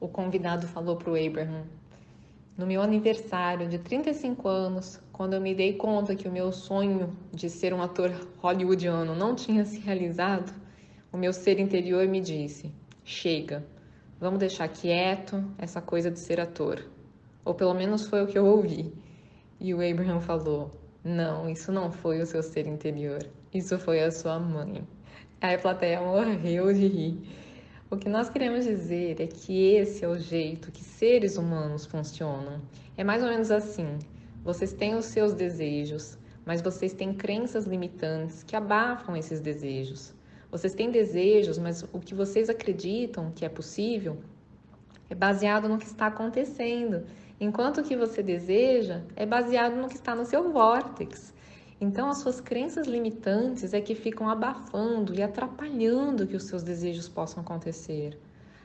o convidado falou para o Abraham. No meu aniversário de 35 anos, quando eu me dei conta que o meu sonho de ser um ator hollywoodiano não tinha se realizado, o meu ser interior me disse: chega, vamos deixar quieto essa coisa de ser ator. Ou pelo menos foi o que eu ouvi. E o Abraham falou: não, isso não foi o seu ser interior, isso foi a sua mãe. Aí a plateia morreu de rir. O que nós queremos dizer é que esse é o jeito que seres humanos funcionam. É mais ou menos assim: vocês têm os seus desejos, mas vocês têm crenças limitantes que abafam esses desejos. Vocês têm desejos, mas o que vocês acreditam que é possível é baseado no que está acontecendo, enquanto o que você deseja é baseado no que está no seu vórtex. Então, as suas crenças limitantes é que ficam abafando e atrapalhando que os seus desejos possam acontecer.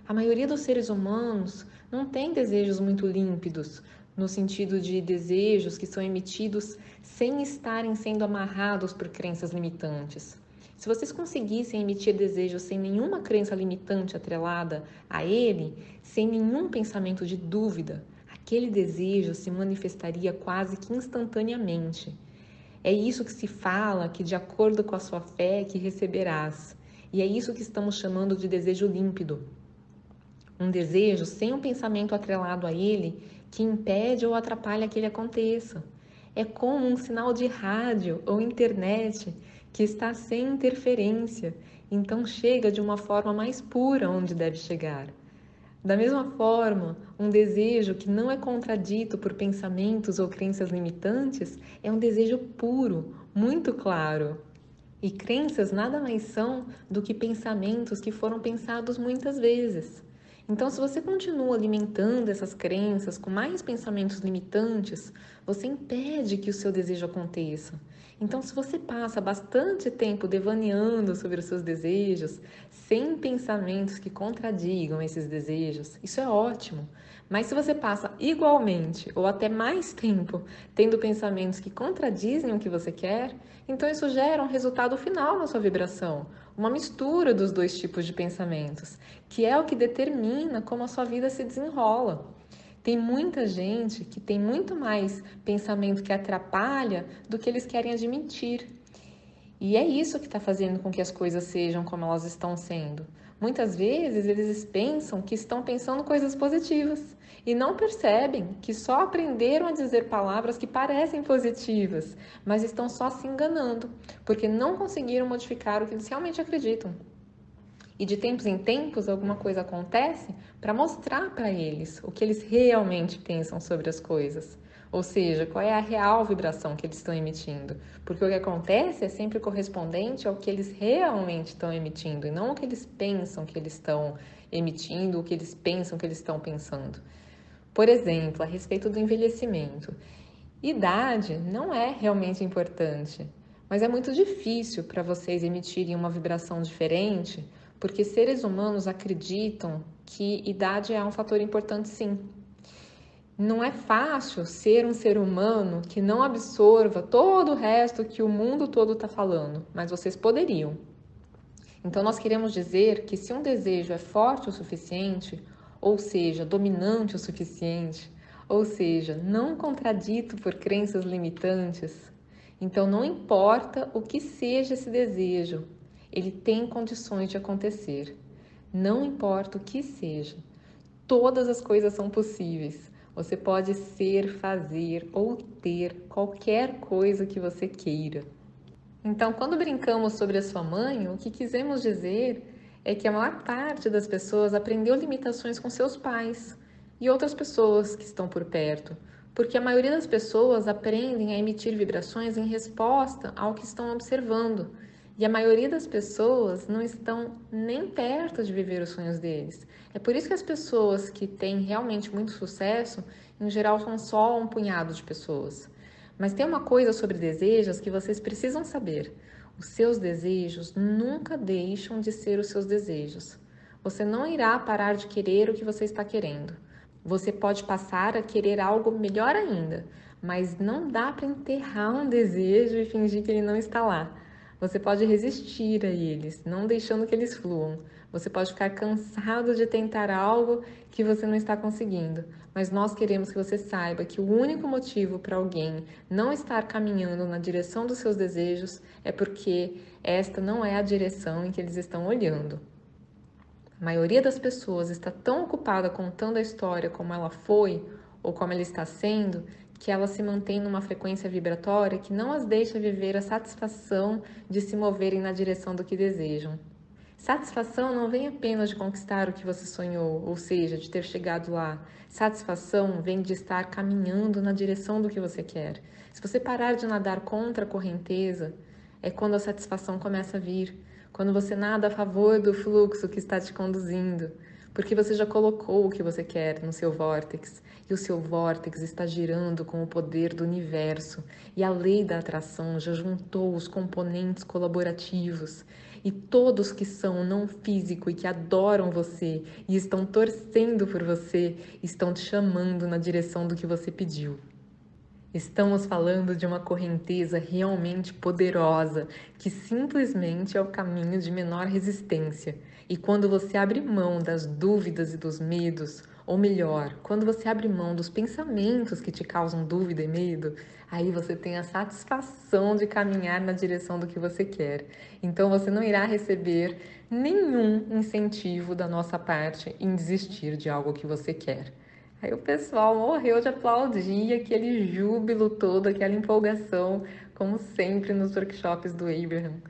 A maioria dos seres humanos não tem desejos muito límpidos, no sentido de desejos que são emitidos sem estarem sendo amarrados por crenças limitantes. Se vocês conseguissem emitir desejos sem nenhuma crença limitante atrelada a ele, sem nenhum pensamento de dúvida, aquele desejo se manifestaria quase que instantaneamente. É isso que se fala, que de acordo com a sua fé que receberás. E é isso que estamos chamando de desejo límpido. Um desejo sem um pensamento atrelado a ele que impede ou atrapalha que ele aconteça. É como um sinal de rádio ou internet que está sem interferência, então chega de uma forma mais pura onde deve chegar. Da mesma forma, um desejo que não é contradito por pensamentos ou crenças limitantes é um desejo puro, muito claro. E crenças nada mais são do que pensamentos que foram pensados muitas vezes. Então, se você continua alimentando essas crenças com mais pensamentos limitantes, você impede que o seu desejo aconteça. Então, se você passa bastante tempo devaneando sobre os seus desejos, sem pensamentos que contradigam esses desejos, isso é ótimo. Mas se você passa igualmente ou até mais tempo tendo pensamentos que contradizem o que você quer, então isso gera um resultado final na sua vibração, uma mistura dos dois tipos de pensamentos, que é o que determina como a sua vida se desenrola. Tem muita gente que tem muito mais pensamento que atrapalha do que eles querem admitir. E é isso que está fazendo com que as coisas sejam como elas estão sendo. Muitas vezes eles pensam que estão pensando coisas positivas e não percebem que só aprenderam a dizer palavras que parecem positivas, mas estão só se enganando, porque não conseguiram modificar o que eles realmente acreditam. E de tempos em tempos alguma coisa acontece para mostrar para eles o que eles realmente pensam sobre as coisas. Ou seja, qual é a real vibração que eles estão emitindo. Porque o que acontece é sempre correspondente ao que eles realmente estão emitindo e não o que eles pensam que eles estão emitindo, o que eles pensam que eles estão pensando. Por exemplo, a respeito do envelhecimento. Idade não é realmente importante, mas é muito difícil para vocês emitirem uma vibração diferente porque seres humanos acreditam que idade é um fator importante sim. Não é fácil ser um ser humano que não absorva todo o resto que o mundo todo está falando, mas vocês poderiam. Então, nós queremos dizer que se um desejo é forte o suficiente, ou seja, dominante o suficiente, ou seja, não contradito por crenças limitantes, então não importa o que seja esse desejo, ele tem condições de acontecer. Não importa o que seja, todas as coisas são possíveis. Você pode ser, fazer ou ter qualquer coisa que você queira. Então, quando brincamos sobre a sua mãe, o que quisemos dizer é que a maior parte das pessoas aprendeu limitações com seus pais e outras pessoas que estão por perto, porque a maioria das pessoas aprendem a emitir vibrações em resposta ao que estão observando e a maioria das pessoas não estão nem perto de viver os sonhos deles. É por isso que as pessoas que têm realmente muito sucesso, em geral, são só um punhado de pessoas. Mas tem uma coisa sobre desejos que vocês precisam saber. Os seus desejos nunca deixam de ser os seus desejos. Você não irá parar de querer o que você está querendo. Você pode passar a querer algo melhor ainda, mas não dá para enterrar um desejo e fingir que ele não está lá. Você pode resistir a eles, não deixando que eles fluam, Você pode ficar cansado de tentar algo que você não está conseguindo, mas nós queremos que você saiba que o único motivo para alguém não estar caminhando na direção dos seus desejos é porque esta não é a direção em que eles estão olhando. A maioria das pessoas está tão ocupada contando a história como ela foi ou como ela está sendo que ela se mantém numa frequência vibratória que não as deixa viver a satisfação de se moverem na direção do que desejam. Satisfação não vem apenas de conquistar o que você sonhou, ou seja, de ter chegado lá. Satisfação vem de estar caminhando na direção do que você quer. Se você parar de nadar contra a correnteza, é quando a satisfação começa a vir, quando você nada a favor do fluxo que está te conduzindo, porque você já colocou o que você quer no seu vórtex e o seu vórtex está girando com o poder do universo e a lei da atração já juntou os componentes colaborativos e todos que são não físico e que adoram você e estão torcendo por você estão te chamando na direção do que você pediu. Estamos falando de uma correnteza realmente poderosa, que simplesmente é o caminho de menor resistência. E quando você abre mão das dúvidas e dos medos, ou melhor, quando você abre mão dos pensamentos que te causam dúvida e medo, aí você tem a satisfação de caminhar na direção do que você quer. Então você não irá receber nenhum incentivo da nossa parte em desistir de algo que você quer. Aí o pessoal morreu de aplaudir, aquele júbilo todo, aquela empolgação, como sempre nos workshops do Abraham.